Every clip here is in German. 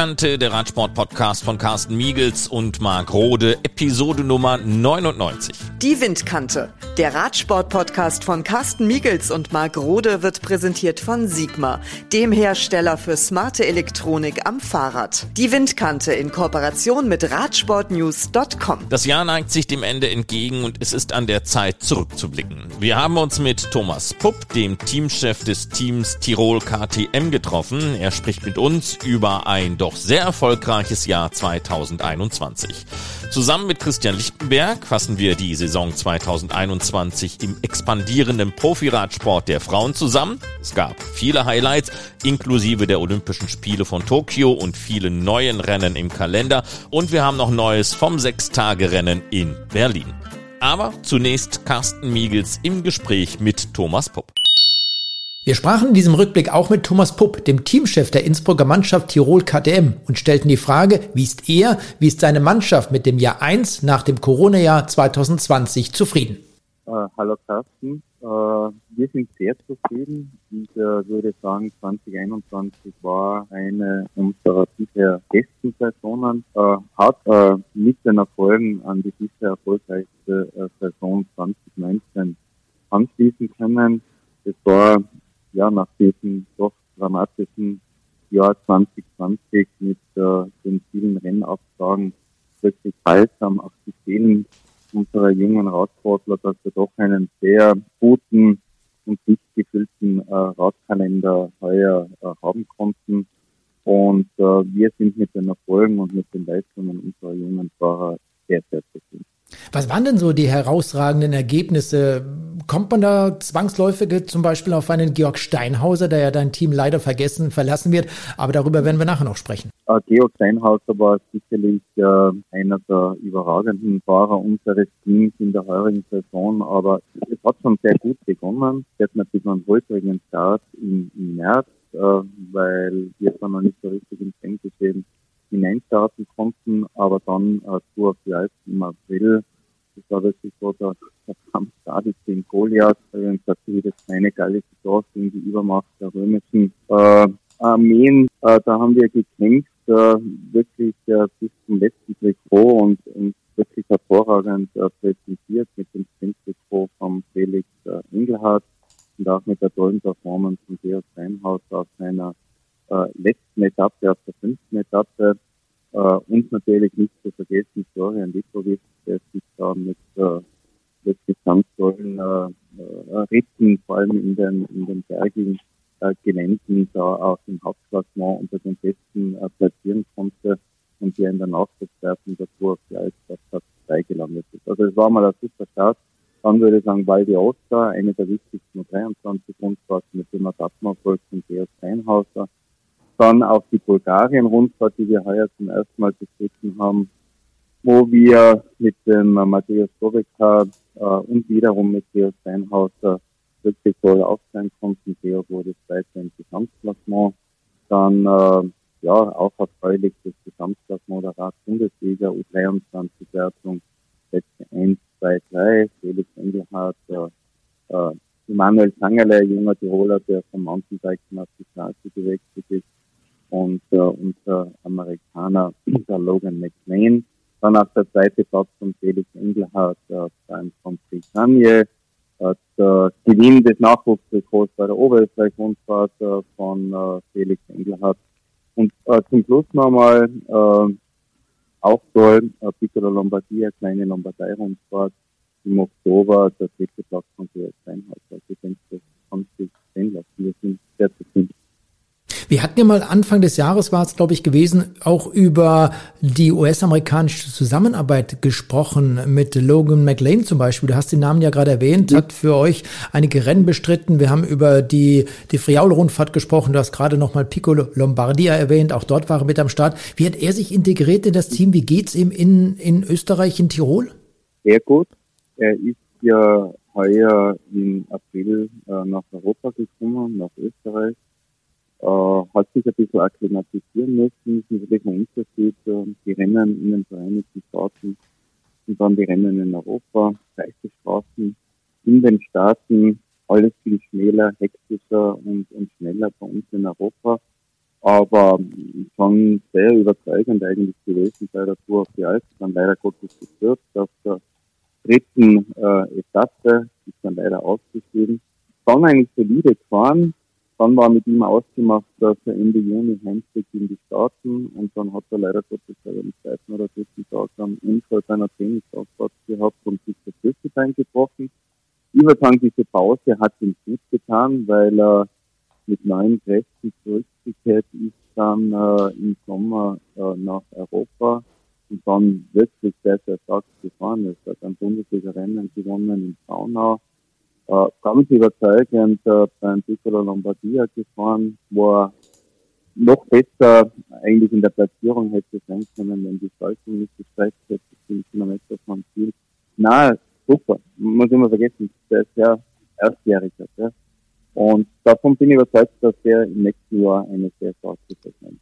Windkante, der Radsport-Podcast von Carsten Miegels und Marc Rode, Episode Nummer 99. Die Windkante, der Radsport-Podcast von Carsten Miegels und Marc Rode wird präsentiert von Sigma, dem Hersteller für smarte Elektronik am Fahrrad. Die Windkante in Kooperation mit Radsportnews.com. Das Jahr neigt sich dem Ende entgegen und es ist an der Zeit zurückzublicken. Wir haben uns mit Thomas Pupp, dem Teamchef des Teams Tirol KTM, getroffen. Er spricht mit uns über ein doch sehr erfolgreiches Jahr 2021. Zusammen mit Christian Lichtenberg fassen wir die Saison 2021 im expandierenden Profiradsport der Frauen zusammen. Es gab viele Highlights, inklusive der Olympischen Spiele von Tokio und viele neuen Rennen im Kalender. Und wir haben noch Neues vom Sechstagerennen in Berlin. Aber zunächst Carsten Miegels im Gespräch mit Thomas Pupp. Wir sprachen in diesem Rückblick auch mit Thomas Pupp, dem Teamchef der Innsbrucker Mannschaft Tirol KTM und stellten die Frage, wie ist er, wie ist seine Mannschaft mit dem Jahr 1 nach dem Corona-Jahr 2020 zufrieden? Uh, hallo Carsten, uh, wir sind sehr zufrieden. Ich uh, würde sagen, 2021 war eine unserer bisher besten Saisonen, hat mit den Erfolgen an die bisher erfolgreichste Saison 2019 anschließen können. Es war ja, nach diesem doch dramatischen Jahr 2020 mit äh, den vielen Rennabsagen wirklich heilsam auch die Szenen unserer jungen Radsportler, dass wir doch einen sehr guten und dicht gefüllten äh, Radkalender heuer äh, haben konnten. Und äh, wir sind mit den Erfolgen und mit den Leistungen unserer jungen Fahrer sehr, sehr zufrieden. Was waren denn so die herausragenden Ergebnisse? Kommt man da zwangsläufig zum Beispiel auf einen Georg Steinhauser, der ja dein Team leider vergessen, verlassen wird? Aber darüber werden wir nachher noch sprechen. Uh, Georg Steinhauser war sicherlich uh, einer der überragenden Fahrer unseres Teams in der heurigen Saison, aber es hat schon sehr gut begonnen. Hat natürlich einen holprigen Start im, März, uh, weil wir dann noch nicht so richtig im Trendgeschehen hineinstarten konnten, aber dann äh, Tour vielleicht im April, das war wirklich so der, der Kampf David gegen Goliath, äh, wie das kleine gallische Dorf gegen die Übermacht der römischen äh, Armeen. Äh, da haben wir gekämpft, äh, wirklich äh, bis zum letzten Trikot und, und wirklich hervorragend äh, präsentiert mit dem Sprint-Trikot von Felix äh, Engelhardt und auch mit der tollen Performance von Georg Steinhaus auf seiner äh, letzten Etappe, auf der fünften Etappe. Äh, und natürlich nicht zu vergessen Florian Lipovic, der sich da mit äh, wirklich ganz tollen äh, äh, Ritten, vor allem in den, in den bergigen äh, Geländen, da auch im Hauptklassement unter den Besten äh, platzieren konnte und der in der Nachwuchswertung der Tour auf Platz 2 gelandet ist. Also es war mal ein super Start. Dann würde ich sagen, Valdi Osta, eine der wichtigsten 23 Rundfahrten mit dem Etappenerfolg von Georg Steinhauser dann auf die Bulgarien-Rundfahrt, die wir heuer zum ersten Mal bestritten haben, wo wir mit dem Matthäus Sobeka äh, und wiederum mit Theo Steinhauser wirklich toll aufsteigen konnten. Theo wurde Zweiter im Gesamtklassement. Dann äh, ja auch erfreulich das Gesamtklassement der Rad-Bundesliga U23-Wertung Plätze 1, 2, 3. Felix Engelhardt, äh, äh, Emanuel Zangerle, junger Tiroler, der vom Mountainbiken auf die Straße gewechselt ist und äh, unser Amerikaner der Logan McLean. Dann auf der zweiten Platz von Felix Engelhardt äh, Grand Prix Kanye. Äh, der Gewinn des Nachwuchsrekords bei der Oberösterreich-Rundfahrt äh, von äh, Felix Engelhardt. Und äh, zum Schluss nochmal äh, auch toll, äh, Piccolo Lombardia, kleine Lombardei-Rundfahrt im Oktober, der dritte Platz von Georg Steinhardt. Also ich denke, das kann sich sehen lassen. Wir sind sehr zufrieden. Wir hatten ja mal Anfang des Jahres war es, glaube ich, gewesen, auch über die US-amerikanische Zusammenarbeit gesprochen mit Logan McLean zum Beispiel. Du hast den Namen ja gerade erwähnt, hat für euch einige Rennen bestritten. Wir haben über die, die Friaul-Rundfahrt gesprochen. Du hast gerade nochmal Piccolo Lombardia erwähnt. Auch dort war er mit am Start. Wie hat er sich integriert in das Team? Wie geht's ihm in, in Österreich, in Tirol? Sehr gut. Er ist ja heuer im April äh, nach Europa gekommen, nach Österreich äh, hat sich ein bisschen akklimatisieren müssen. Ist natürlich ein Unterschied. Äh, die Rennen in den Vereinigten Staaten und dann die Rennen in Europa, leichte Straßen in den Staaten, alles viel schneller, hektischer und, und schneller bei uns in Europa. aber schon sehr überzeugend eigentlich gewesen bei der Tour auf die Alpen. Dann leider Gottes gestürzt auf der dritten äh, Etappe, ist dann leider ausgeschieden. Dann eigentlich solide gefahren. Dann war mit ihm ausgemacht, dass er Ende Juni heimfliegt in die Staaten und dann hat er leider Gottes am zweiten oder dritten Tag am Unfall seiner Trainingsaufbau gehabt und sich das Schlüsselbein gebrochen. Ich würde sagen, diese Pause hat ihm gut getan, weil er mit neuen Kräften zurückgekehrt ist dann äh, im Sommer äh, nach Europa und dann wirklich sehr, sehr stark gefahren ist. Er hat ein Bundesliga-Rennen gewonnen in Braunau. Äh, ganz überzeugend äh, beim Piccolo Lombardia gefahren, wo er noch besser eigentlich in der Platzierung hätte sein können, wenn die Schaltung nicht gestreikt hätte, 10 Kilometer vom Ziel. Na, super. Muss immer vergessen, der ist sehr erstjähriger. Ja. Und davon bin ich überzeugt, dass der im nächsten Jahr eine sehr starke Saison.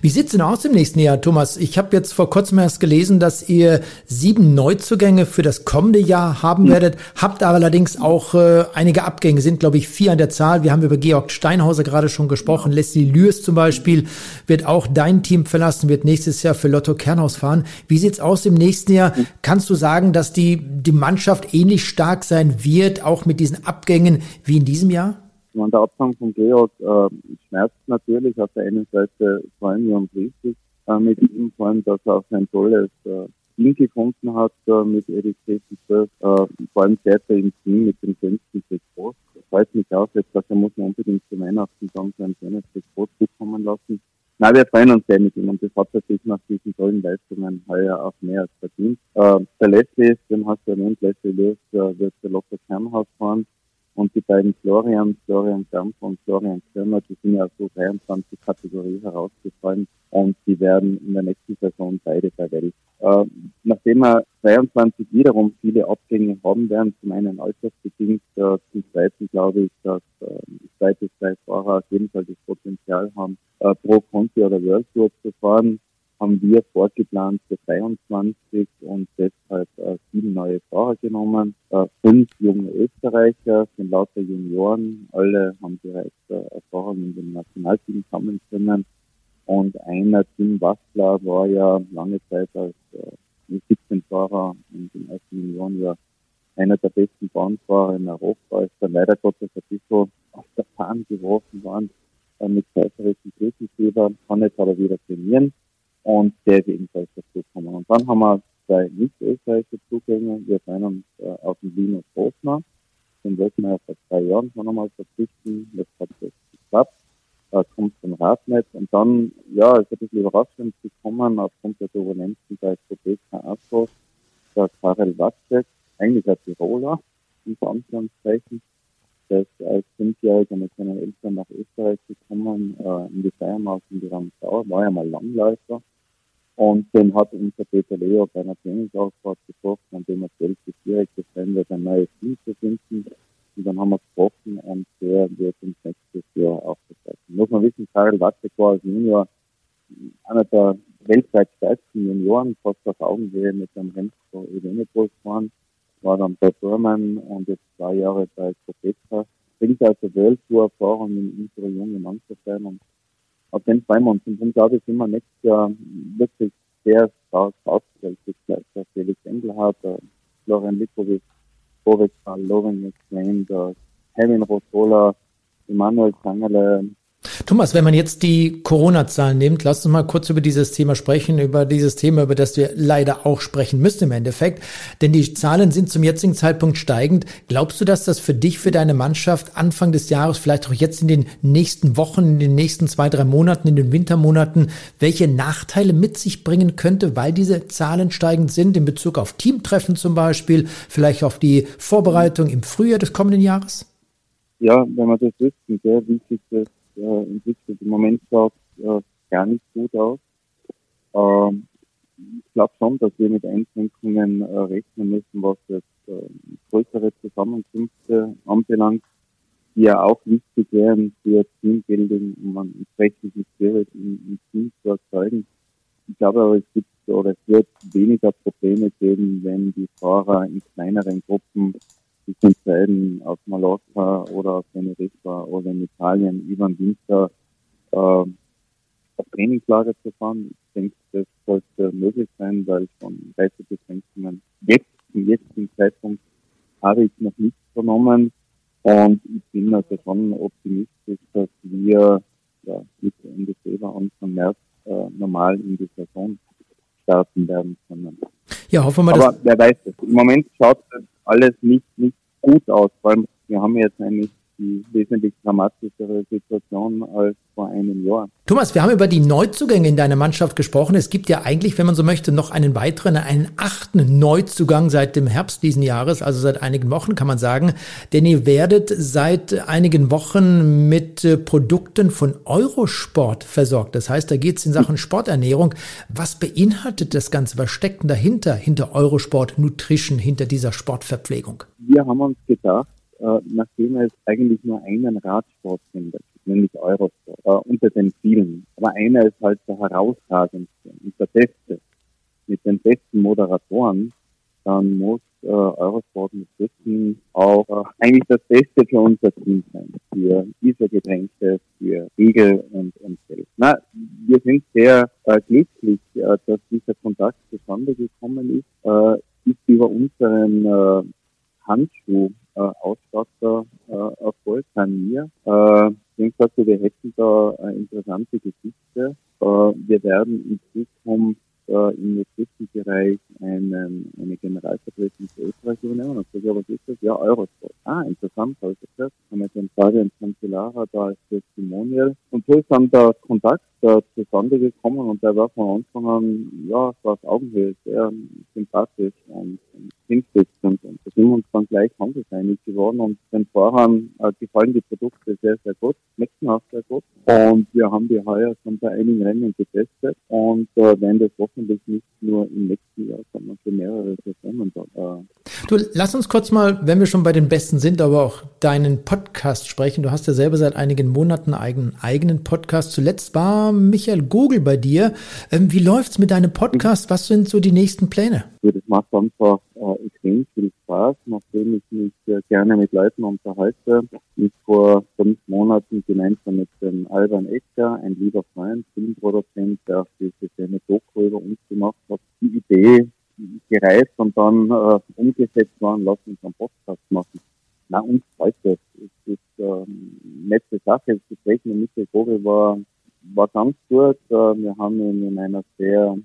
Wie sieht's denn aus im nächsten Jahr, Thomas? Ich habe jetzt vor kurzem erst gelesen, dass ihr sieben Neuzugänge für das kommende Jahr haben werdet, habt aber allerdings auch äh, einige Abgänge, sind glaube ich vier an der Zahl. Wir haben über Georg Steinhauser gerade schon gesprochen. Leslie Lürs zum Beispiel wird auch dein Team verlassen, wird nächstes Jahr für Lotto Kernhaus fahren. Wie sieht's aus im nächsten Jahr? Kannst du sagen, dass die, die Mannschaft ähnlich stark sein wird, auch mit diesen Abgängen wie in diesem Jahr? Meine, der Abgang von Georg äh, schmerzt natürlich auf der einen Seite vor allem Jan riesig äh, mit ihm, vor allem, dass er auch ein tolles äh, Team gefunden hat äh, mit Erik Tetzel, äh, vor allem sehr im Team mit dem schönsten Trikot. Das freut mich auch jetzt, dass er muss mir unbedingt zu Weihnachten dann so ein schönes Trikot zukommen lassen. Nein, wir freuen uns sehr mit ihm und das hat er sich nach diesen tollen Leistungen heuer auch mehr als verdient. Äh, der Leslie, den hast du erwähnt, Leslie Löw, äh, wird der Locker Kernhaus fahren. Und die beiden Florian, Florian Dampf und Florian Kirmer, die sind ja so 23 Kategorie herausgefallen und die werden in der nächsten Saison beide bei Welt. Äh, nachdem wir 22 wiederum viele Abgänge haben werden, zum einen altersbedingt, äh, zum zweiten glaube ich, dass äh, zwei bis drei Fahrer auf jeden Fall das Potenzial haben, äh, Pro Conti oder World Tour zu fahren haben wir vorgeplant für 23 und deshalb äh, sieben neue Fahrer genommen. Äh, fünf junge Österreicher sind lauter Junioren. Alle haben bereits äh, Erfahrung in dem Nationalteam sammeln können. Und einer, Tim Wassler, war ja lange Zeit als äh, 17-Fahrer in dem ersten Juniorenjahr einer der besten Bahnfahrer in Europa. Ist dann leider Gottes ein bisschen auf der Bahn geworfen worden äh, mit pfeiferischen Tötenfieber, kann jetzt aber wieder trainieren und der ist ebenfalls dazugekommen. Und dann haben wir zwei nicht-österreichische Zugänge. Wir freuen uns äh, auf den Linus Rosner. Den wollten wir ja vor zwei Jahren schon einmal verpflichten. Jetzt hat es geklappt. Er kommt vom Radnet. Und dann, ja, ist ein bisschen überraschend gekommen aufgrund der Turbulenzen bei Probeca Asso, der Karel Watzek, eigentlich ein Tiroler, unter Anführungszeichen. Der ist als Fünfjähriger mit seinen Eltern nach Österreich gekommen, äh, in die Steiermark, in die Ramsau, war ja mal Langläufer und den hat unser Peter Leo bei einer Trainingsausfahrt getroffen, an dem er selbst gefallen wird, ein neues Team zu finden. Und dann haben wir gesprochen und der wird uns nächstes Jahr begleiten. Muss man wissen, Karel Watzek war als Junior einer der weltweit stärksten Junioren, fast auf Augenhöhe mit dem Renko Evenepoel gefahren, war dann bei Burman und jetzt zwei Jahre bei Kopeta. Bringt also Welttour-Erfahrung in unsere junge Mannschaft ein und darum glaube ich, sind wir nächstes Jahr wirklich sehr stark aufgestellt. Gleich der Felix Engelhardt, der Florian Likovic, Boris Loven McLean, der Kevin Rosola, Emanuel Zangerle, Thomas, wenn man jetzt die Corona-Zahlen nimmt, lass uns mal kurz über dieses Thema sprechen, über dieses Thema, über das wir leider auch sprechen müssen im Endeffekt. Denn die Zahlen sind zum jetzigen Zeitpunkt steigend. Glaubst du, dass das für dich, für deine Mannschaft Anfang des Jahres, vielleicht auch jetzt in den nächsten Wochen, in den nächsten zwei, drei Monaten, in den Wintermonaten, welche Nachteile mit sich bringen könnte, weil diese Zahlen steigend sind in Bezug auf Teamtreffen zum Beispiel, vielleicht auf die Vorbereitung im Frühjahr des kommenden Jahres? Ja, wenn man das wüsste, wie sich das äh, entwickelt. Im Moment schaut äh, gar nicht gut aus. Ähm, ich glaube schon, dass wir mit Einschränkungen äh, rechnen müssen, was jetzt äh, größere Zusammenkünfte anbelangt, die ja auch wichtig wären für Teambuilding, um einen entsprechenden Spirit im, im Team zu erzeugen. Ich glaube aber, es gibt oder es wird weniger Probleme geben, wenn die Fahrer in kleineren Gruppen sich entscheiden, auf Mallorca oder auf Teneriffa oder in Italien über den Winter äh, auf Trainingslager zu fahren. Ich denke, das sollte möglich sein, weil von Reisebeschränkungen jetzt, zum jetzigen Zeitpunkt, habe ich noch nichts vernommen. Und ich bin also schon optimistisch, dass wir ja, Mitte, Ende Februar, Anfang März äh, normal in die Saison starten werden können. Ja, hoffen wir, Aber wer weiß es. Im Moment schaut das alles nicht, nicht gut aus. Vor allem, wir haben jetzt eigentlich die wesentlich dramatischere Situation als vor einem Jahr. Thomas, wir haben über die Neuzugänge in deiner Mannschaft gesprochen. Es gibt ja eigentlich, wenn man so möchte, noch einen weiteren, einen achten Neuzugang seit dem Herbst diesen Jahres, also seit einigen Wochen kann man sagen. Denn ihr werdet seit einigen Wochen mit äh, Produkten von Eurosport versorgt. Das heißt, da geht es in Sachen Sporternährung. Was beinhaltet das Ganze? Was steckt denn dahinter, hinter Eurosport Nutrition, hinter dieser Sportverpflegung? Wir haben uns gedacht, äh, nachdem es eigentlich nur einen Radsportsender gibt, nämlich Eurosport, äh, unter den vielen. Aber einer ist halt der herausragendste und der beste. Mit den besten Moderatoren, dann muss äh, Eurosport mit Wissen auch äh, eigentlich das Beste für unser Team sein, für diese Getränke, für Riegel und, und Geld. Na, wir sind sehr äh, glücklich, äh, dass dieser Kontakt zustande gekommen ist, äh, ist über unseren äh, Handschuh äh, äh, Erfolg an mir. Äh, ich denke, wir hätten da eine interessante Geschichte. Äh, wir werden in Zukunft äh, im Nutrition-Bereich einen, eine Generalvertretung für Österreich übernehmen. Und sage, was ist das? Ja, Eurosport. Ah, interessant, habe ich gehört. Haben wir den Fabian Cancellara da als Testimonial. Und so ist dann der Kontakt zustande gekommen und der war von Anfang an, ja, es war auf Augenhöhe, sehr sympathisch und, und hinsicht und, und da sind wir uns dann gleich handelseinig geworden und den Fahrern äh, gefallen die Produkte sehr, sehr gut, schmecken auch sehr gut und wir haben die heuer schon bei einigen Rennen getestet und äh, werden das hoffentlich nicht nur im nächsten Jahr, sondern für mehrere Saisonen äh, Du, lass uns kurz mal, wenn wir schon bei den Besten sind, aber auch deinen Podcast sprechen. Du hast ja selber seit einigen Monaten einen eigenen Podcast. Zuletzt war Michael Gogel bei dir. Ähm, wie läuft's mit deinem Podcast? Was sind so die nächsten Pläne? Das macht einfach äh, extrem viel Spaß, nachdem ich mich äh, gerne mit Leuten unterhalte. Ich vor fünf Monaten gemeinsam mit dem Alban Ecker, ein lieber Freund, Filmproduzent, der diese schöne Doku über uns gemacht hat, die Idee gereift und dann äh, umgesetzt worden, lass uns einen Podcast machen. Na, uns freut das. Es ist äh, eine nette Sache. Das Gespräch mit Michael Vogel war, war ganz gut. Äh, wir haben ihn in einer sehr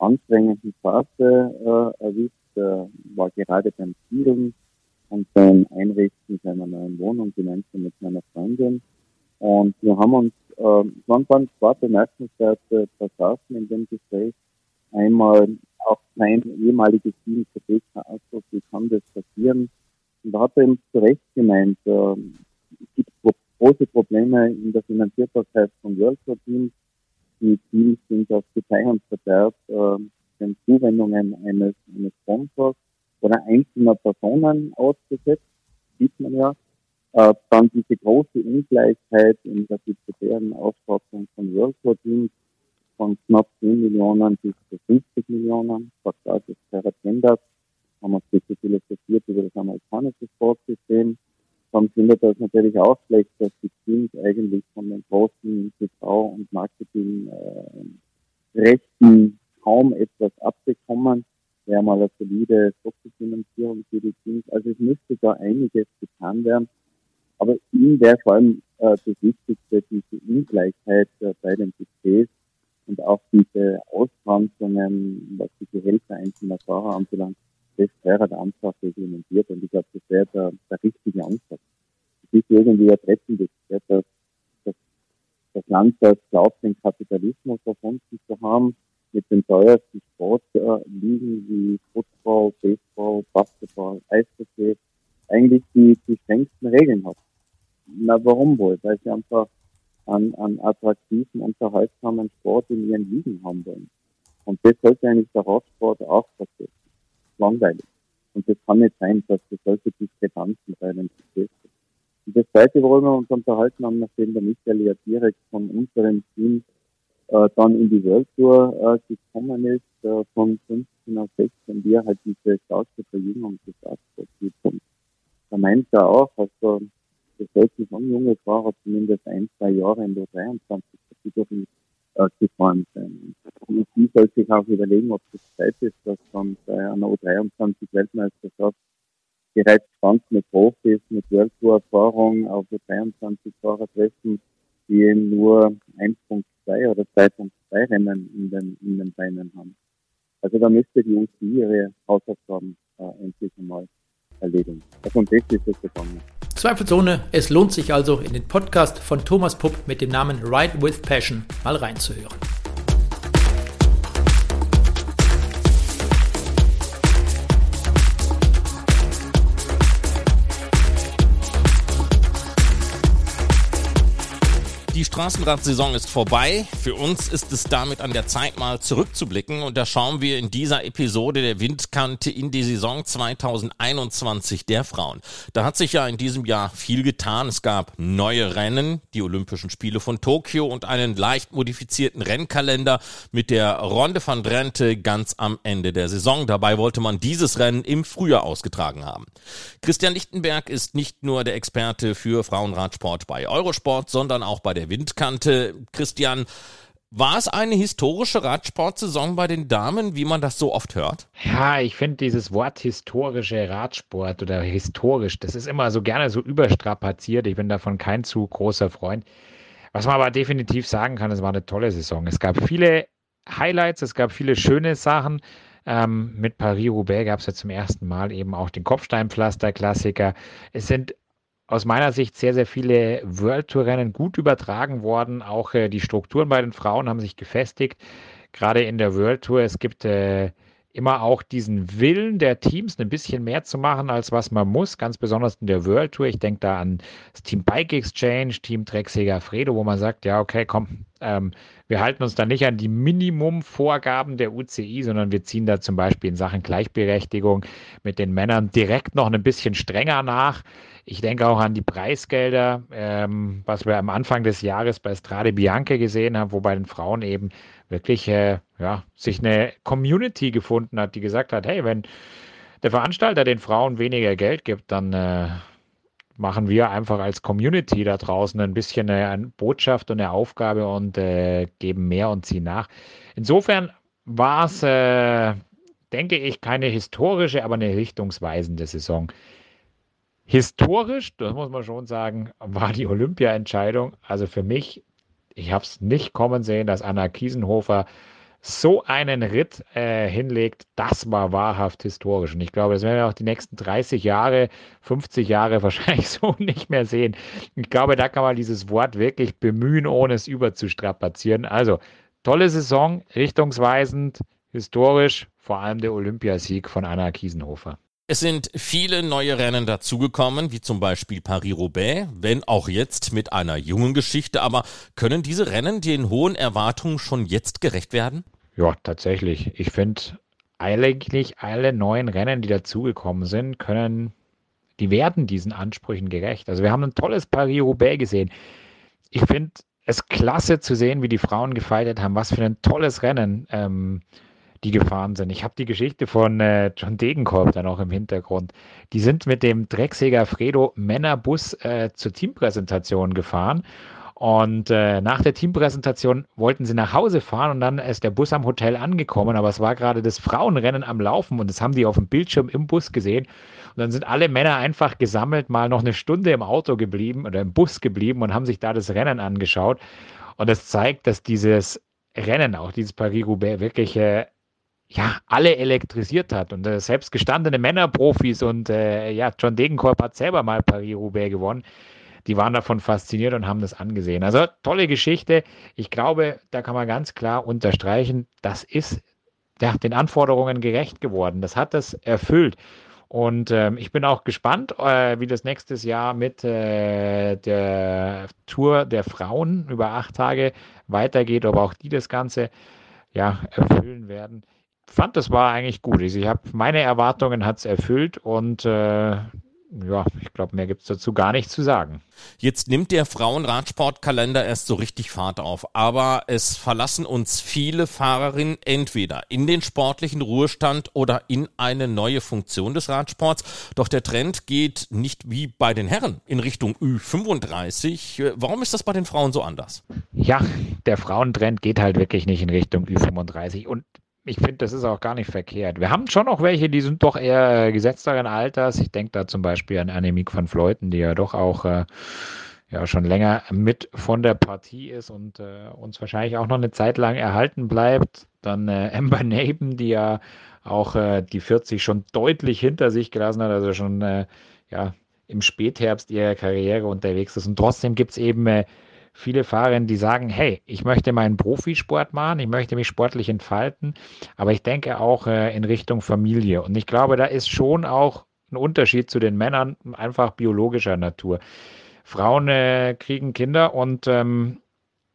anstrengenden Phase äh, erwischt. Er war gerade beim Zielen und beim Einrichten seiner neuen Wohnung gemeinsam mit meiner Freundin. Und wir haben uns, äh, waren ganz zwei bemerkenswerte Passagen in dem Gespräch. Einmal auch sein ehemaliges Team für BK wie kann das passieren? Und da hat er eben zu Recht gemeint, äh, es gibt große Probleme in der Finanzierbarkeit von World Tour Teams. Die Teams sind auf Gedeih und Verderb äh, den Zuwendungen eines, eines Sponsors oder einzelner Personen ausgesetzt, sieht man ja. Äh, dann diese große Ungleichheit in der budgetären Ausstattung von World Tour Teams von knapp 10 Millionen bis zu 50 Millionen. Vertrag ist Terra haben wir ein philosophiert über das amerikanische Sportsystem. Dann findet das natürlich auch schlecht, dass die Teams eigentlich von den großen TV- und Marketingrechten äh, kaum etwas abbekommen. Wir haben eine solide Softwarefinanzierung für die Teams. Also es müsste da einiges getan werden. Aber ihm wäre vor allem äh, das Wichtigste, diese Ungleichheit äh, bei den Budgets und auch diese Ausgrenzungen, was die Gehälter einzelner Fahrer anbelangt, das wäre der Ansatz reglementiert und ich glaube, das wäre der, der richtige Ansatz. Es ist irgendwie ertrettendes, dass, dass das Land, das glaubt, den Kapitalismus erfunden zu haben, mit den teuersten Sportligen wie Football, Baseball, Basketball, Eishockey, eigentlich die, die strengsten Regeln hat. Na, warum wohl? Weil sie einfach an, an attraktiven, unterhaltsamen Sport in ihren Ligen haben wollen. Und das sollte eigentlich der Radsport auch vertreten. Langweilig. Und das kann nicht sein, dass es solche Diskrepanzen bei einem Prozess gibt. Und das Zweite, worüber wir uns unterhalten haben, nachdem der Michael ja direkt von unserem Team äh, dann in die World Tour äh, gekommen ist, äh, von 15 auf 16, wir halt diese starke Verjüngung gibt. Und da meint er auch, also das sollte schon junge Fahrer zumindest ein, zwei Jahre in der 23 die dürfen äh, gefahren sein. Und die soll sich auch überlegen, ob das Zeit ist, dass dann bei einer U23 Weltmeisterschaft bereits gestandene Profis mit World Tour Erfahrung auf U23 Fahrer treffen, die nur 1.2 oder 2.2 Rennen in den, in den Beinen haben. Also da müsste die UCI ihre Hausaufgaben äh, endlich einmal erledigen. Also um das ist es gegangen. Zweifelsohne, es lohnt sich also in den Podcast von Thomas Pupp mit dem Namen Ride with Passion mal reinzuhören. Die Straßenradsaison ist vorbei. Für uns ist es damit an der Zeit, mal zurückzublicken. Und da schauen wir in dieser Episode der Windkante in die Saison 2021 der Frauen. Da hat sich ja in diesem Jahr viel getan. Es gab neue Rennen, die Olympischen Spiele von Tokio und einen leicht modifizierten Rennkalender mit der Ronde van Drenthe ganz am Ende der Saison. Dabei wollte man dieses Rennen im Frühjahr ausgetragen haben. Christian Lichtenberg ist nicht nur der Experte für Frauenradsport bei Eurosport, sondern auch bei der der Windkante. Christian, war es eine historische Radsportsaison bei den Damen, wie man das so oft hört? Ja, ich finde dieses Wort historische Radsport oder historisch, das ist immer so gerne so überstrapaziert. Ich bin davon kein zu großer Freund. Was man aber definitiv sagen kann, es war eine tolle Saison. Es gab viele Highlights, es gab viele schöne Sachen. Ähm, mit Paris-Roubaix gab es ja zum ersten Mal eben auch den Kopfsteinpflaster-Klassiker. Es sind aus meiner Sicht sehr, sehr viele World Tour Rennen gut übertragen worden. Auch äh, die Strukturen bei den Frauen haben sich gefestigt. Gerade in der World Tour. Es gibt äh, immer auch diesen Willen der Teams, ein bisschen mehr zu machen, als was man muss, ganz besonders in der World Tour. Ich denke da an das Team Bike Exchange, Team Drecksäger Fredo, wo man sagt, ja, okay, komm, ähm, wir halten uns da nicht an die Minimumvorgaben der UCI, sondern wir ziehen da zum Beispiel in Sachen Gleichberechtigung mit den Männern direkt noch ein bisschen strenger nach. Ich denke auch an die Preisgelder, ähm, was wir am Anfang des Jahres bei Strade Bianche gesehen haben, wo bei den Frauen eben wirklich äh, ja, sich eine Community gefunden hat, die gesagt hat, hey, wenn der Veranstalter den Frauen weniger Geld gibt, dann äh, machen wir einfach als Community da draußen ein bisschen eine, eine Botschaft und eine Aufgabe und äh, geben mehr und ziehen nach. Insofern war es, äh, denke ich, keine historische, aber eine richtungsweisende Saison. Historisch, das muss man schon sagen, war die Olympia-Entscheidung, also für mich, ich habe es nicht kommen sehen, dass Anna Kiesenhofer so einen Ritt äh, hinlegt, das war wahrhaft historisch. Und ich glaube, das werden wir auch die nächsten 30 Jahre, 50 Jahre wahrscheinlich so nicht mehr sehen. Ich glaube, da kann man dieses Wort wirklich bemühen, ohne es überzustrapazieren. Also, tolle Saison, richtungsweisend, historisch, vor allem der Olympiasieg von Anna Kiesenhofer. Es sind viele neue Rennen dazugekommen, wie zum Beispiel Paris-Roubaix, wenn auch jetzt mit einer jungen Geschichte. Aber können diese Rennen den hohen Erwartungen schon jetzt gerecht werden? Ja, tatsächlich. Ich finde eigentlich alle neuen Rennen, die dazugekommen sind, können, die werden diesen Ansprüchen gerecht. Also wir haben ein tolles Paris-Roubaix gesehen. Ich finde es klasse zu sehen, wie die Frauen gefeiert haben. Was für ein tolles Rennen. Ähm, die gefahren sind. Ich habe die Geschichte von äh, John Degenkolb dann auch im Hintergrund. Die sind mit dem Drecksäger Fredo Männerbus äh, zur Teampräsentation gefahren. Und äh, nach der Teampräsentation wollten sie nach Hause fahren und dann ist der Bus am Hotel angekommen, aber es war gerade das Frauenrennen am Laufen und das haben die auf dem Bildschirm im Bus gesehen. Und dann sind alle Männer einfach gesammelt, mal noch eine Stunde im Auto geblieben oder im Bus geblieben und haben sich da das Rennen angeschaut. Und das zeigt, dass dieses Rennen, auch dieses Paris-Roubaix, wirklich äh, ja, alle elektrisiert hat. Und äh, selbst gestandene Männerprofis und äh, ja, John Degenkolb hat selber mal Paris-Roubaix gewonnen. Die waren davon fasziniert und haben das angesehen. Also tolle Geschichte. Ich glaube, da kann man ganz klar unterstreichen, das ist ja, den Anforderungen gerecht geworden. Das hat das erfüllt. Und ähm, ich bin auch gespannt, äh, wie das nächstes Jahr mit äh, der Tour der Frauen über acht Tage weitergeht, ob auch die das Ganze ja, erfüllen werden fand, das war eigentlich gut. Also ich habe meine Erwartungen hat es erfüllt und äh, ja, ich glaube, mehr gibt es dazu gar nicht zu sagen. Jetzt nimmt der Frauenradsportkalender erst so richtig Fahrt auf, aber es verlassen uns viele Fahrerinnen entweder in den sportlichen Ruhestand oder in eine neue Funktion des Radsports. Doch der Trend geht nicht wie bei den Herren in Richtung Ü35. Warum ist das bei den Frauen so anders? Ja, der Frauentrend geht halt wirklich nicht in Richtung Ü35 und ich finde, das ist auch gar nicht verkehrt. Wir haben schon noch welche, die sind doch eher gesetzteren Alters. Ich denke da zum Beispiel an Annemiek van Fleuten, die ja doch auch äh, ja schon länger mit von der Partie ist und äh, uns wahrscheinlich auch noch eine Zeit lang erhalten bleibt. Dann äh, Amber Naben, die ja auch äh, die 40 schon deutlich hinter sich gelassen hat, also schon äh, ja im Spätherbst ihrer Karriere unterwegs ist. Und trotzdem gibt es eben äh, viele Fahrerinnen, die sagen, hey, ich möchte meinen Profisport machen, ich möchte mich sportlich entfalten, aber ich denke auch äh, in Richtung Familie. Und ich glaube, da ist schon auch ein Unterschied zu den Männern, einfach biologischer Natur. Frauen äh, kriegen Kinder und ähm,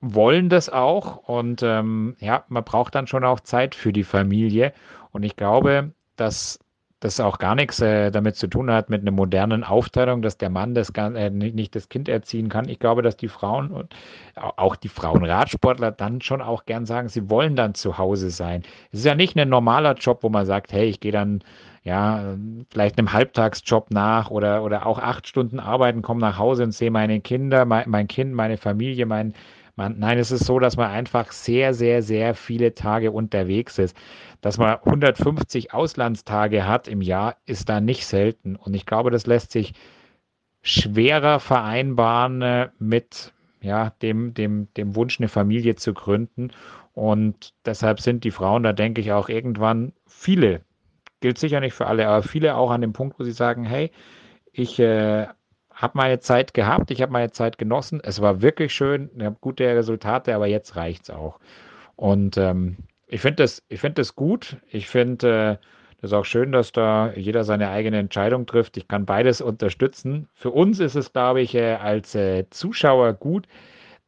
wollen das auch. Und ähm, ja, man braucht dann schon auch Zeit für die Familie. Und ich glaube, dass das auch gar nichts äh, damit zu tun hat mit einer modernen Aufteilung, dass der Mann das äh, nicht das Kind erziehen kann. Ich glaube, dass die Frauen und auch die Frauenradsportler dann schon auch gern sagen, sie wollen dann zu Hause sein. Es ist ja nicht ein normaler Job, wo man sagt, hey, ich gehe dann ja vielleicht einem Halbtagsjob nach oder oder auch acht Stunden arbeiten, komme nach Hause und sehe meine Kinder, mein, mein Kind, meine Familie, mein man, nein, es ist so, dass man einfach sehr, sehr, sehr viele Tage unterwegs ist. Dass man 150 Auslandstage hat im Jahr, ist da nicht selten. Und ich glaube, das lässt sich schwerer vereinbaren äh, mit ja, dem, dem, dem Wunsch, eine Familie zu gründen. Und deshalb sind die Frauen da, denke ich, auch irgendwann viele, gilt sicher nicht für alle, aber viele auch an dem Punkt, wo sie sagen, hey, ich äh, habe meine Zeit gehabt, ich habe meine Zeit genossen. Es war wirklich schön, ich habe gute Resultate, aber jetzt reicht es auch. Und ähm, ich finde das, find das gut. Ich finde äh, das auch schön, dass da jeder seine eigene Entscheidung trifft. Ich kann beides unterstützen. Für uns ist es, glaube ich, äh, als äh, Zuschauer gut,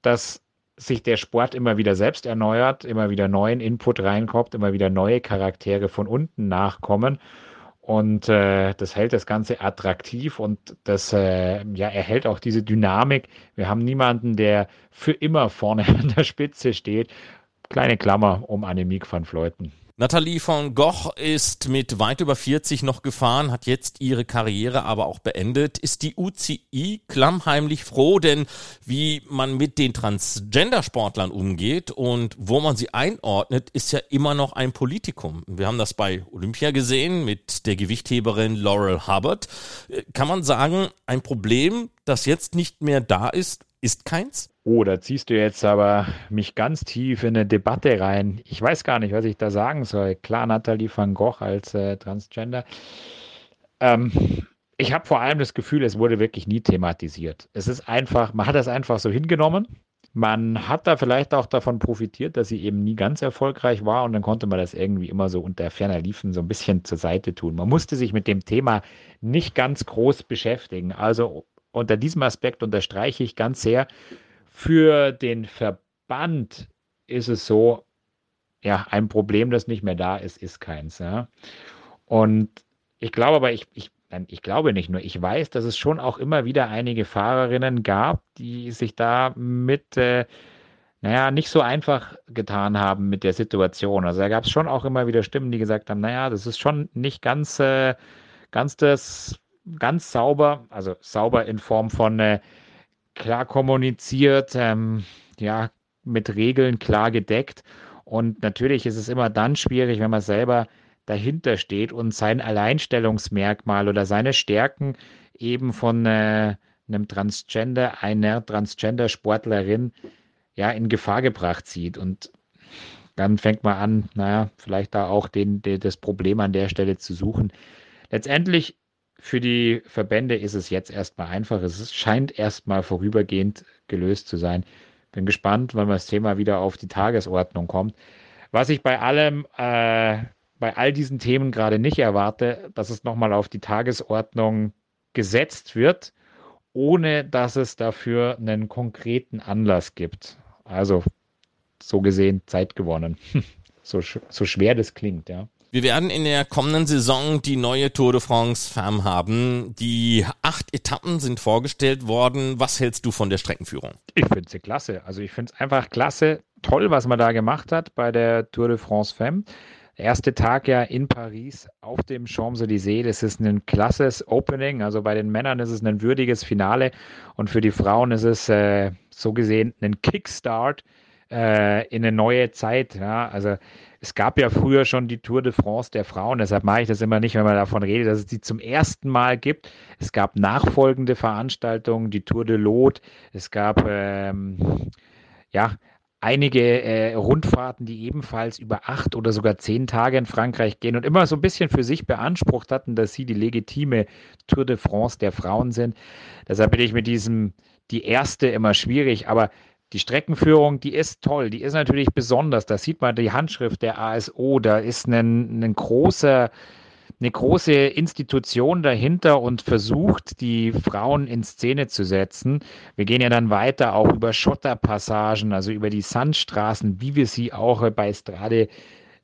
dass sich der Sport immer wieder selbst erneuert, immer wieder neuen Input reinkommt, immer wieder neue Charaktere von unten nachkommen. Und äh, das hält das Ganze attraktiv und das äh, ja, erhält auch diese Dynamik. Wir haben niemanden, der für immer vorne an der Spitze steht. Kleine Klammer um Annemiek van Fleuten. Nathalie von Gogh ist mit weit über 40 noch gefahren, hat jetzt ihre Karriere aber auch beendet. Ist die UCI klammheimlich froh, denn wie man mit den Transgender-Sportlern umgeht und wo man sie einordnet, ist ja immer noch ein Politikum. Wir haben das bei Olympia gesehen mit der Gewichtheberin Laurel Hubbard. Kann man sagen, ein Problem, das jetzt nicht mehr da ist, ist keins? Oh, da ziehst du jetzt aber mich ganz tief in eine Debatte rein. Ich weiß gar nicht, was ich da sagen soll. Klar, Nathalie van Gogh als äh, Transgender. Ähm, ich habe vor allem das Gefühl, es wurde wirklich nie thematisiert. Es ist einfach, man hat das einfach so hingenommen. Man hat da vielleicht auch davon profitiert, dass sie eben nie ganz erfolgreich war und dann konnte man das irgendwie immer so unter ferner Liefen so ein bisschen zur Seite tun. Man musste sich mit dem Thema nicht ganz groß beschäftigen. Also unter diesem Aspekt unterstreiche ich ganz sehr, für den Verband ist es so, ja, ein Problem, das nicht mehr da ist, ist keins. Ja. Und ich glaube aber, ich, ich, ich glaube nicht nur, ich weiß, dass es schon auch immer wieder einige Fahrerinnen gab, die sich da mit, äh, naja, nicht so einfach getan haben mit der Situation. Also da gab es schon auch immer wieder Stimmen, die gesagt haben, naja, das ist schon nicht ganz, äh, ganz das, ganz sauber, also sauber in Form von, äh, klar kommuniziert, ähm, ja, mit Regeln klar gedeckt. Und natürlich ist es immer dann schwierig, wenn man selber dahinter steht und sein Alleinstellungsmerkmal oder seine Stärken eben von äh, einem Transgender, einer Transgender-Sportlerin ja in Gefahr gebracht sieht. Und dann fängt man an, naja, vielleicht da auch den, den, das Problem an der Stelle zu suchen. Letztendlich für die Verbände ist es jetzt erstmal einfach. Es scheint erstmal vorübergehend gelöst zu sein. Bin gespannt, wann das Thema wieder auf die Tagesordnung kommt. Was ich bei allem, äh, bei all diesen Themen gerade nicht erwarte, dass es nochmal auf die Tagesordnung gesetzt wird, ohne dass es dafür einen konkreten Anlass gibt. Also so gesehen Zeit gewonnen. so, so schwer das klingt, ja. Wir werden in der kommenden Saison die neue Tour de France Femme haben. Die acht Etappen sind vorgestellt worden. Was hältst du von der Streckenführung? Ich finde sie klasse. Also ich finde es einfach klasse, toll, was man da gemacht hat bei der Tour de France Femme. Erste Tag ja in Paris auf dem Champs-Élysées. Das ist ein klasses Opening. Also bei den Männern ist es ein würdiges Finale und für die Frauen ist es äh, so gesehen ein Kickstart äh, in eine neue Zeit. Ja? Also es gab ja früher schon die Tour de France der Frauen, deshalb mache ich das immer nicht, wenn man davon redet, dass es die zum ersten Mal gibt. Es gab nachfolgende Veranstaltungen, die Tour de Lot, es gab ähm, ja einige äh, Rundfahrten, die ebenfalls über acht oder sogar zehn Tage in Frankreich gehen und immer so ein bisschen für sich beansprucht hatten, dass sie die legitime Tour de France der Frauen sind. Deshalb bin ich mit diesem, die erste immer schwierig, aber die Streckenführung, die ist toll, die ist natürlich besonders. Da sieht man die Handschrift der ASO, da ist ein, ein großer eine große Institution dahinter und versucht, die Frauen in Szene zu setzen. Wir gehen ja dann weiter auch über Schotterpassagen, also über die Sandstraßen, wie wir sie auch bei Strade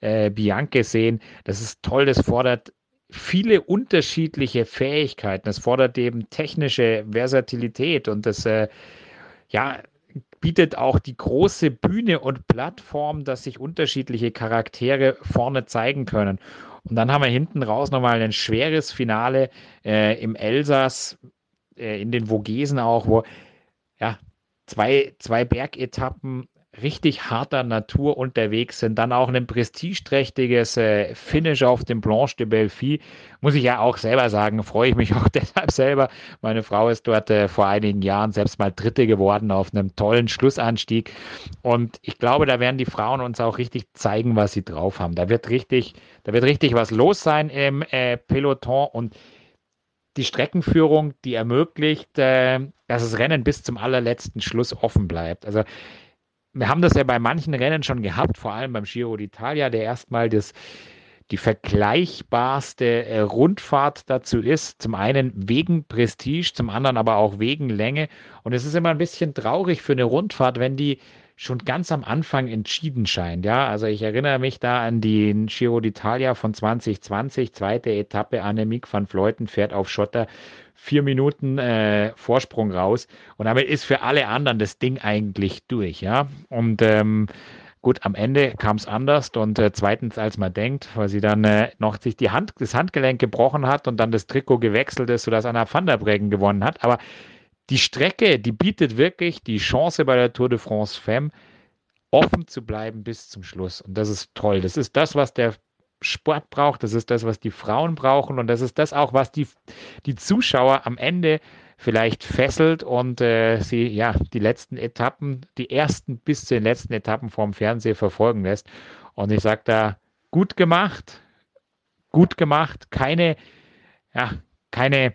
äh, Bianche sehen. Das ist toll, das fordert viele unterschiedliche Fähigkeiten. Das fordert eben technische Versatilität und das äh, ja, bietet auch die große Bühne und Plattform, dass sich unterschiedliche Charaktere vorne zeigen können. Und dann haben wir hinten raus nochmal ein schweres Finale äh, im Elsass, äh, in den Vogesen auch, wo ja, zwei, zwei Bergetappen richtig harter Natur unterwegs sind, dann auch ein prestigeträchtiges äh, Finish auf dem Blanche de Belfi. Muss ich ja auch selber sagen, freue ich mich auch deshalb selber. Meine Frau ist dort äh, vor einigen Jahren selbst mal Dritte geworden auf einem tollen Schlussanstieg. Und ich glaube, da werden die Frauen uns auch richtig zeigen, was sie drauf haben. Da wird richtig, da wird richtig was los sein im äh, Peloton und die Streckenführung, die ermöglicht, äh, dass das Rennen bis zum allerletzten Schluss offen bleibt. Also wir haben das ja bei manchen Rennen schon gehabt, vor allem beim Giro d'Italia, der erstmal das, die vergleichbarste äh, Rundfahrt dazu ist. Zum einen wegen Prestige, zum anderen aber auch wegen Länge. Und es ist immer ein bisschen traurig für eine Rundfahrt, wenn die schon ganz am Anfang entschieden scheint. Ja, also ich erinnere mich da an den Giro d'Italia von 2020, zweite Etappe. Annemiek van Fleuten fährt auf Schotter vier Minuten äh, Vorsprung raus und damit ist für alle anderen das Ding eigentlich durch. Ja, und ähm, Gut, am Ende kam es anders und äh, zweitens, als man denkt, weil sie dann äh, noch sich die Hand, das Handgelenk gebrochen hat und dann das Trikot gewechselt ist, sodass Anna van der Breggen gewonnen hat. Aber die Strecke, die bietet wirklich die Chance bei der Tour de France Femme, offen zu bleiben bis zum Schluss. Und das ist toll. Das ist das, was der Sport braucht. Das ist das, was die Frauen brauchen. Und das ist das auch, was die, die Zuschauer am Ende vielleicht fesselt und äh, sie ja die letzten Etappen, die ersten bis zu den letzten Etappen vorm Fernseher verfolgen lässt. Und ich sage da, gut gemacht, gut gemacht, keine, ja, keine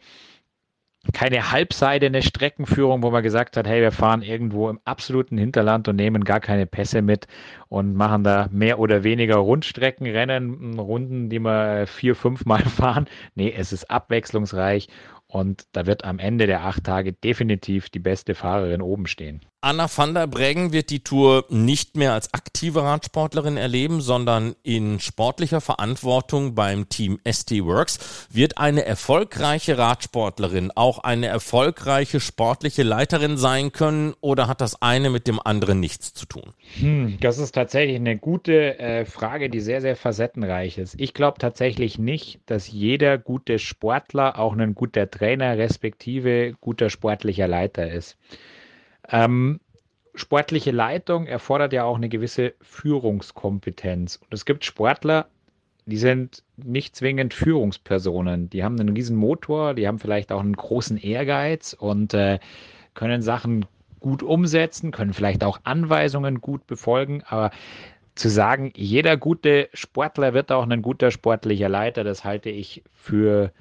keine halbseidene Streckenführung, wo man gesagt hat, hey, wir fahren irgendwo im absoluten Hinterland und nehmen gar keine Pässe mit und machen da mehr oder weniger Rundstreckenrennen, Runden, die wir vier, fünf Mal fahren. Nee, es ist abwechslungsreich und da wird am Ende der acht Tage definitiv die beste Fahrerin oben stehen. Anna van der Breggen wird die Tour nicht mehr als aktive Radsportlerin erleben, sondern in sportlicher Verantwortung beim Team ST Works. Wird eine erfolgreiche Radsportlerin auch eine erfolgreiche sportliche Leiterin sein können oder hat das eine mit dem anderen nichts zu tun? Hm, das ist tatsächlich eine gute äh, Frage, die sehr, sehr facettenreich ist. Ich glaube tatsächlich nicht, dass jeder gute Sportler auch ein guter Trainer respektive guter sportlicher Leiter ist. Ähm, sportliche Leitung erfordert ja auch eine gewisse Führungskompetenz. Und es gibt Sportler, die sind nicht zwingend Führungspersonen. Die haben einen riesen Motor, die haben vielleicht auch einen großen Ehrgeiz und äh, können Sachen gut umsetzen, können vielleicht auch Anweisungen gut befolgen, aber zu sagen, jeder gute Sportler wird auch ein guter sportlicher Leiter, das halte ich für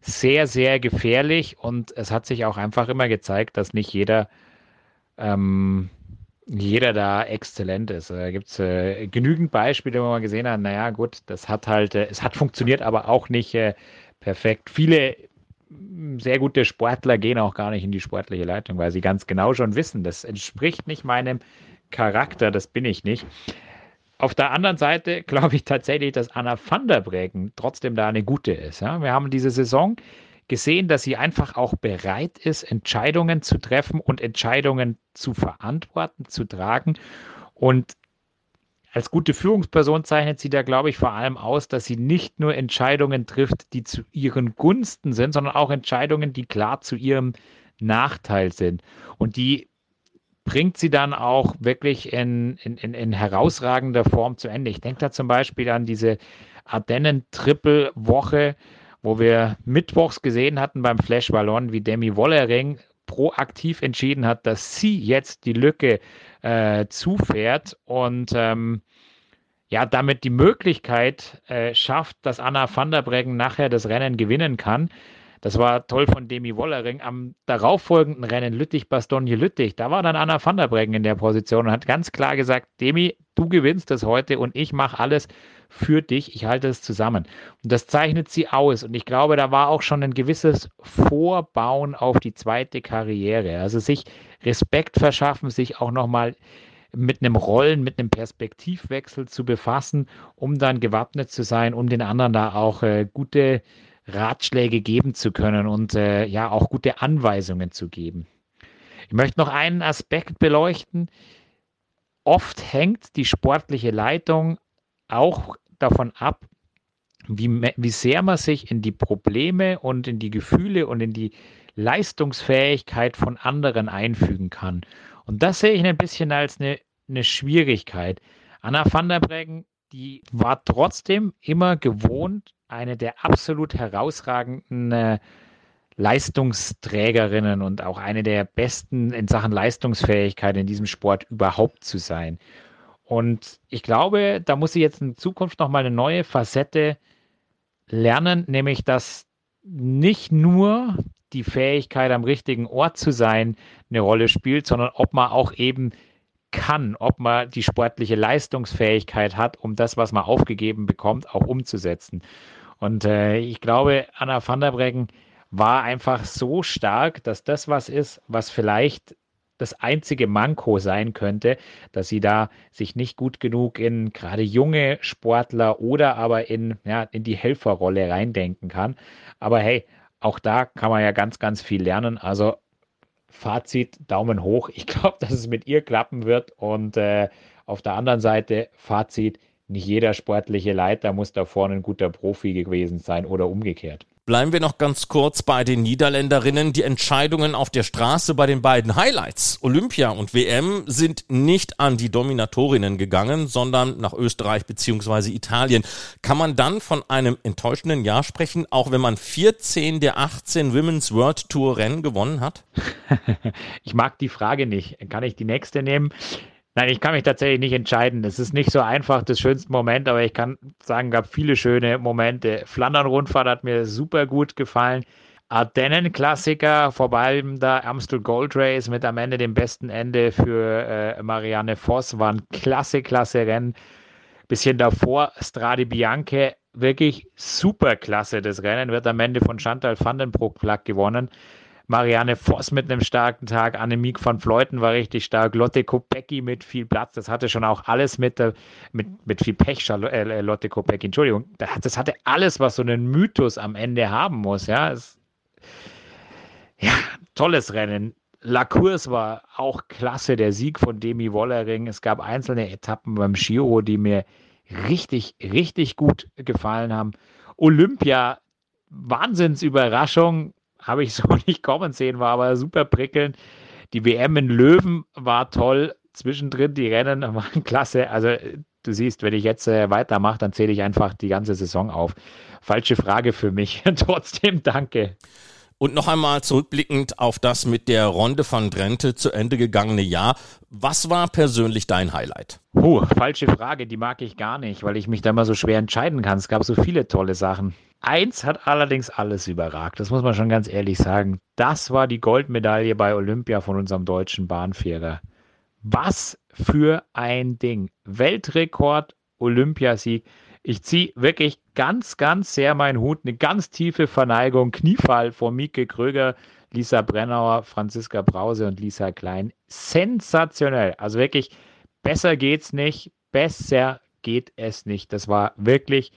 sehr, sehr gefährlich und es hat sich auch einfach immer gezeigt, dass nicht jeder ähm, jeder da exzellent ist. Da gibt es äh, genügend Beispiele, wo man gesehen hat, naja, gut, das hat halt, äh, es hat funktioniert, aber auch nicht äh, perfekt. Viele mm, sehr gute Sportler gehen auch gar nicht in die sportliche Leitung, weil sie ganz genau schon wissen, das entspricht nicht meinem Charakter, das bin ich nicht. Auf der anderen Seite glaube ich tatsächlich, dass Anna van der Breggen trotzdem da eine gute ist. Ja? Wir haben diese Saison gesehen, dass sie einfach auch bereit ist, Entscheidungen zu treffen und Entscheidungen zu verantworten, zu tragen. Und als gute Führungsperson zeichnet sie da, glaube ich, vor allem aus, dass sie nicht nur Entscheidungen trifft, die zu ihren Gunsten sind, sondern auch Entscheidungen, die klar zu ihrem Nachteil sind. Und die bringt sie dann auch wirklich in, in, in, in herausragender Form zu Ende. Ich denke da zum Beispiel an diese Ardennen-Triple-Woche, wo wir mittwochs gesehen hatten beim Flash Ballon, wie Demi Wollering proaktiv entschieden hat, dass sie jetzt die Lücke äh, zufährt und ähm, ja, damit die Möglichkeit äh, schafft, dass Anna van der Breggen nachher das Rennen gewinnen kann. Das war toll von Demi Wollering. Am darauffolgenden Rennen Lüttich-Bastogne-Lüttich, da war dann Anna van der Breggen in der Position und hat ganz klar gesagt, Demi, du gewinnst das heute und ich mache alles für dich. Ich halte es zusammen. Und das zeichnet sie aus. Und ich glaube, da war auch schon ein gewisses Vorbauen auf die zweite Karriere. Also sich Respekt verschaffen, sich auch nochmal mit einem Rollen, mit einem Perspektivwechsel zu befassen, um dann gewappnet zu sein, um den anderen da auch äh, gute Ratschläge geben zu können und äh, ja auch gute Anweisungen zu geben. Ich möchte noch einen Aspekt beleuchten. Oft hängt die sportliche Leitung auch davon ab, wie, wie sehr man sich in die Probleme und in die Gefühle und in die Leistungsfähigkeit von anderen einfügen kann. Und das sehe ich ein bisschen als eine, eine Schwierigkeit. Anna van der Breggen, die war trotzdem immer gewohnt, eine der absolut herausragenden Leistungsträgerinnen und auch eine der besten in Sachen Leistungsfähigkeit in diesem Sport überhaupt zu sein. Und ich glaube, da muss sie jetzt in Zukunft nochmal eine neue Facette lernen, nämlich dass nicht nur die Fähigkeit, am richtigen Ort zu sein, eine Rolle spielt, sondern ob man auch eben kann, ob man die sportliche Leistungsfähigkeit hat, um das, was man aufgegeben bekommt, auch umzusetzen. Und äh, ich glaube, Anna van der Breggen war einfach so stark, dass das was ist, was vielleicht das einzige Manko sein könnte, dass sie da sich nicht gut genug in gerade junge Sportler oder aber in, ja, in die Helferrolle reindenken kann. Aber hey, auch da kann man ja ganz, ganz viel lernen. Also Fazit, Daumen hoch. Ich glaube, dass es mit ihr klappen wird. Und äh, auf der anderen Seite, Fazit, nicht jeder sportliche Leiter muss da vorne ein guter Profi gewesen sein oder umgekehrt. Bleiben wir noch ganz kurz bei den Niederländerinnen. Die Entscheidungen auf der Straße bei den beiden Highlights, Olympia und WM, sind nicht an die Dominatorinnen gegangen, sondern nach Österreich bzw. Italien. Kann man dann von einem enttäuschenden Jahr sprechen, auch wenn man 14 der 18 Women's World Tour Rennen gewonnen hat? ich mag die Frage nicht. Kann ich die nächste nehmen? Nein, ich kann mich tatsächlich nicht entscheiden. Es ist nicht so einfach das schönste Moment, aber ich kann sagen, gab viele schöne Momente. Flandern-Rundfahrt hat mir super gut gefallen. Ardennen-Klassiker, vor allem da Amstel Gold Race mit am Ende dem besten Ende für äh, Marianne Voss, war ein klasse, klasse Rennen. Bisschen davor Strade Bianche, wirklich super klasse. Das Rennen wird am Ende von Chantal van den Broek gewonnen. Marianne Voss mit einem starken Tag, Annemiek van Fleuten war richtig stark, Lotte Kopecki mit viel Platz, das hatte schon auch alles mit, mit, mit viel Pech, äh, Lotte Kopecki, Entschuldigung, das hatte alles, was so einen Mythos am Ende haben muss, ja. Es, ja, tolles Rennen. La Course war auch klasse, der Sieg von Demi Wollering. Es gab einzelne Etappen beim Giro, die mir richtig, richtig gut gefallen haben. Olympia, Wahnsinnsüberraschung habe ich so nicht kommen sehen, war aber super prickelnd. Die WM in Löwen war toll. Zwischendrin die Rennen waren klasse. Also du siehst, wenn ich jetzt äh, weitermache, dann zähle ich einfach die ganze Saison auf. Falsche Frage für mich. Trotzdem danke. Und noch einmal zurückblickend auf das mit der Ronde von Drenthe zu Ende gegangene Jahr. Was war persönlich dein Highlight? Puh, falsche Frage, die mag ich gar nicht, weil ich mich da immer so schwer entscheiden kann. Es gab so viele tolle Sachen. Eins hat allerdings alles überragt, das muss man schon ganz ehrlich sagen. Das war die Goldmedaille bei Olympia von unserem deutschen Bahnfahrer. Was für ein Ding. Weltrekord, Olympiasieg. Ich ziehe wirklich ganz, ganz sehr meinen Hut, eine ganz tiefe Verneigung, Kniefall vor Mieke Kröger, Lisa Brennauer, Franziska Brause und Lisa Klein. Sensationell. Also wirklich, besser geht's nicht. Besser geht es nicht. Das war wirklich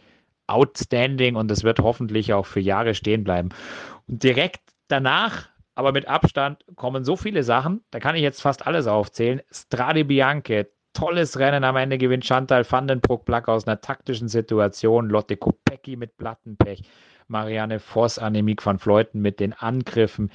outstanding und das wird hoffentlich auch für Jahre stehen bleiben. Und direkt danach, aber mit Abstand, kommen so viele Sachen, da kann ich jetzt fast alles aufzählen. Strade Bianche, tolles Rennen am Ende gewinnt Chantal Vandenbruck Plack aus einer taktischen Situation, Lotte Kopecki mit Plattenpech, Marianne Voss, Annemiek van Fleuten mit den Angriffen.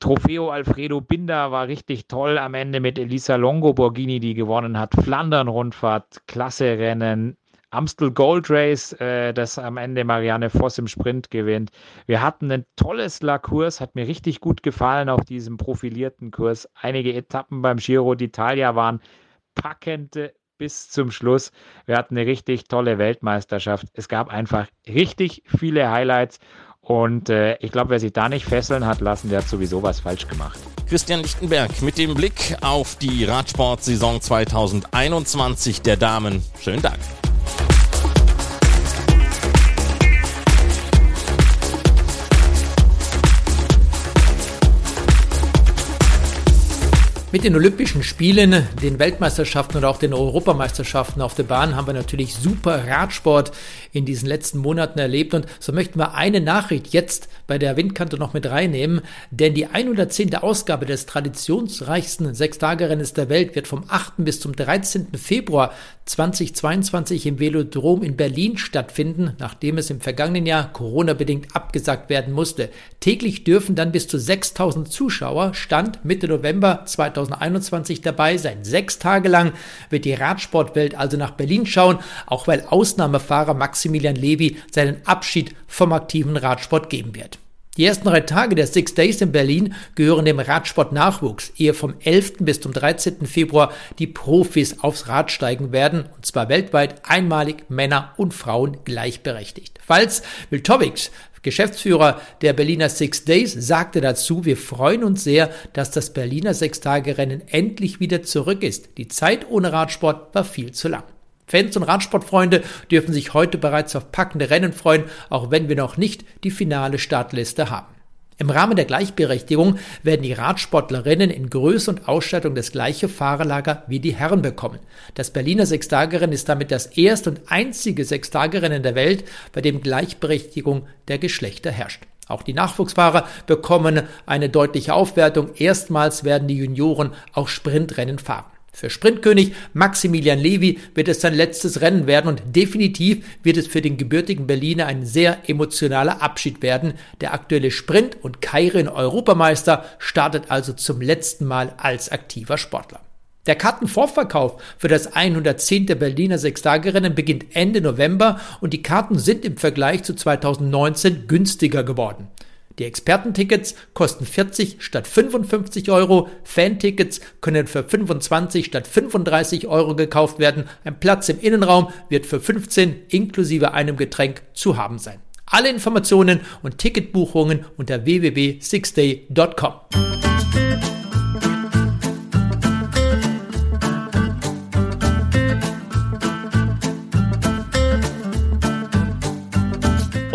Trofeo Alfredo Binder war richtig toll am Ende mit Elisa Longo Borghini, die gewonnen hat. Flandern-Rundfahrt, klasse Rennen. Amstel Gold Race, äh, das am Ende Marianne Voss im Sprint gewinnt. Wir hatten ein tolles La-Kurs, hat mir richtig gut gefallen auf diesem profilierten Kurs. Einige Etappen beim Giro d'Italia waren packend bis zum Schluss. Wir hatten eine richtig tolle Weltmeisterschaft. Es gab einfach richtig viele Highlights und äh, ich glaube, wer sich da nicht fesseln hat lassen, der hat sowieso was falsch gemacht. Christian Lichtenberg mit dem Blick auf die Radsportsaison 2021 der Damen. Schönen Dank. Mit den Olympischen Spielen, den Weltmeisterschaften und auch den Europameisterschaften auf der Bahn haben wir natürlich super Radsport in diesen letzten Monaten erlebt und so möchten wir eine Nachricht jetzt bei der Windkante noch mit reinnehmen, denn die 110. Ausgabe des traditionsreichsten Sechstagerennes der Welt wird vom 8. bis zum 13. Februar 2022 im Velodrom in Berlin stattfinden, nachdem es im vergangenen Jahr Corona-bedingt abgesagt werden musste. Täglich dürfen dann bis zu 6000 Zuschauer Stand Mitte November 2022 2021 dabei sein. Sechs Tage lang wird die Radsportwelt also nach Berlin schauen, auch weil Ausnahmefahrer Maximilian Levy seinen Abschied vom aktiven Radsport geben wird. Die ersten drei Tage der Six Days in Berlin gehören dem Radsport-Nachwuchs, ehe vom 11. bis zum 13. Februar die Profis aufs Rad steigen werden, und zwar weltweit einmalig Männer und Frauen gleichberechtigt. Falls Wiltovics Geschäftsführer der Berliner Six Days sagte dazu, wir freuen uns sehr, dass das Berliner Sechstagerennen endlich wieder zurück ist. Die Zeit ohne Radsport war viel zu lang. Fans und Radsportfreunde dürfen sich heute bereits auf packende Rennen freuen, auch wenn wir noch nicht die finale Startliste haben. Im Rahmen der Gleichberechtigung werden die Radsportlerinnen in Größe und Ausstattung das gleiche Fahrerlager wie die Herren bekommen. Das Berliner Sechstagerennen ist damit das erste und einzige Sechstagerennen der Welt, bei dem Gleichberechtigung der Geschlechter herrscht. Auch die Nachwuchsfahrer bekommen eine deutliche Aufwertung. Erstmals werden die Junioren auch Sprintrennen fahren. Für Sprintkönig Maximilian Levy wird es sein letztes Rennen werden und definitiv wird es für den gebürtigen Berliner ein sehr emotionaler Abschied werden. Der aktuelle Sprint- und Kairin-Europameister startet also zum letzten Mal als aktiver Sportler. Der Kartenvorverkauf für das 110. Berliner Sechstagerennen beginnt Ende November und die Karten sind im Vergleich zu 2019 günstiger geworden. Die Expertentickets kosten 40 statt 55 Euro. Fantickets können für 25 statt 35 Euro gekauft werden. Ein Platz im Innenraum wird für 15 inklusive einem Getränk zu haben sein. Alle Informationen und Ticketbuchungen unter www.sixday.com.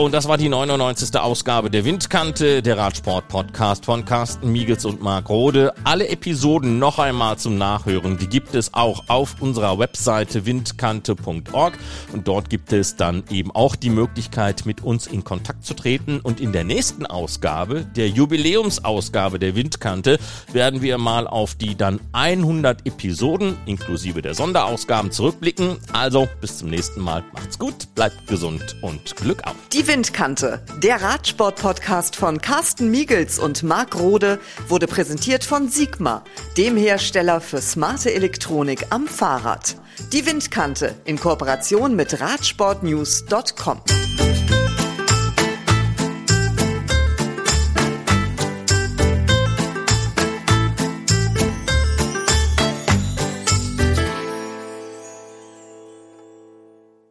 Und das war die 99. Ausgabe der Windkante, der Radsport-Podcast von Carsten Miegels und Marc Rode. Alle Episoden noch einmal zum Nachhören, die gibt es auch auf unserer Webseite windkante.org. Und dort gibt es dann eben auch die Möglichkeit, mit uns in Kontakt zu treten. Und in der nächsten Ausgabe, der Jubiläumsausgabe der Windkante, werden wir mal auf die dann 100 Episoden inklusive der Sonderausgaben zurückblicken. Also bis zum nächsten Mal. Macht's gut, bleibt gesund und Glück auf. Die Windkante, der Radsport-Podcast von Carsten Miegels und Marc Rode, wurde präsentiert von Sigma, dem Hersteller für smarte Elektronik am Fahrrad. Die Windkante in Kooperation mit Radsportnews.com.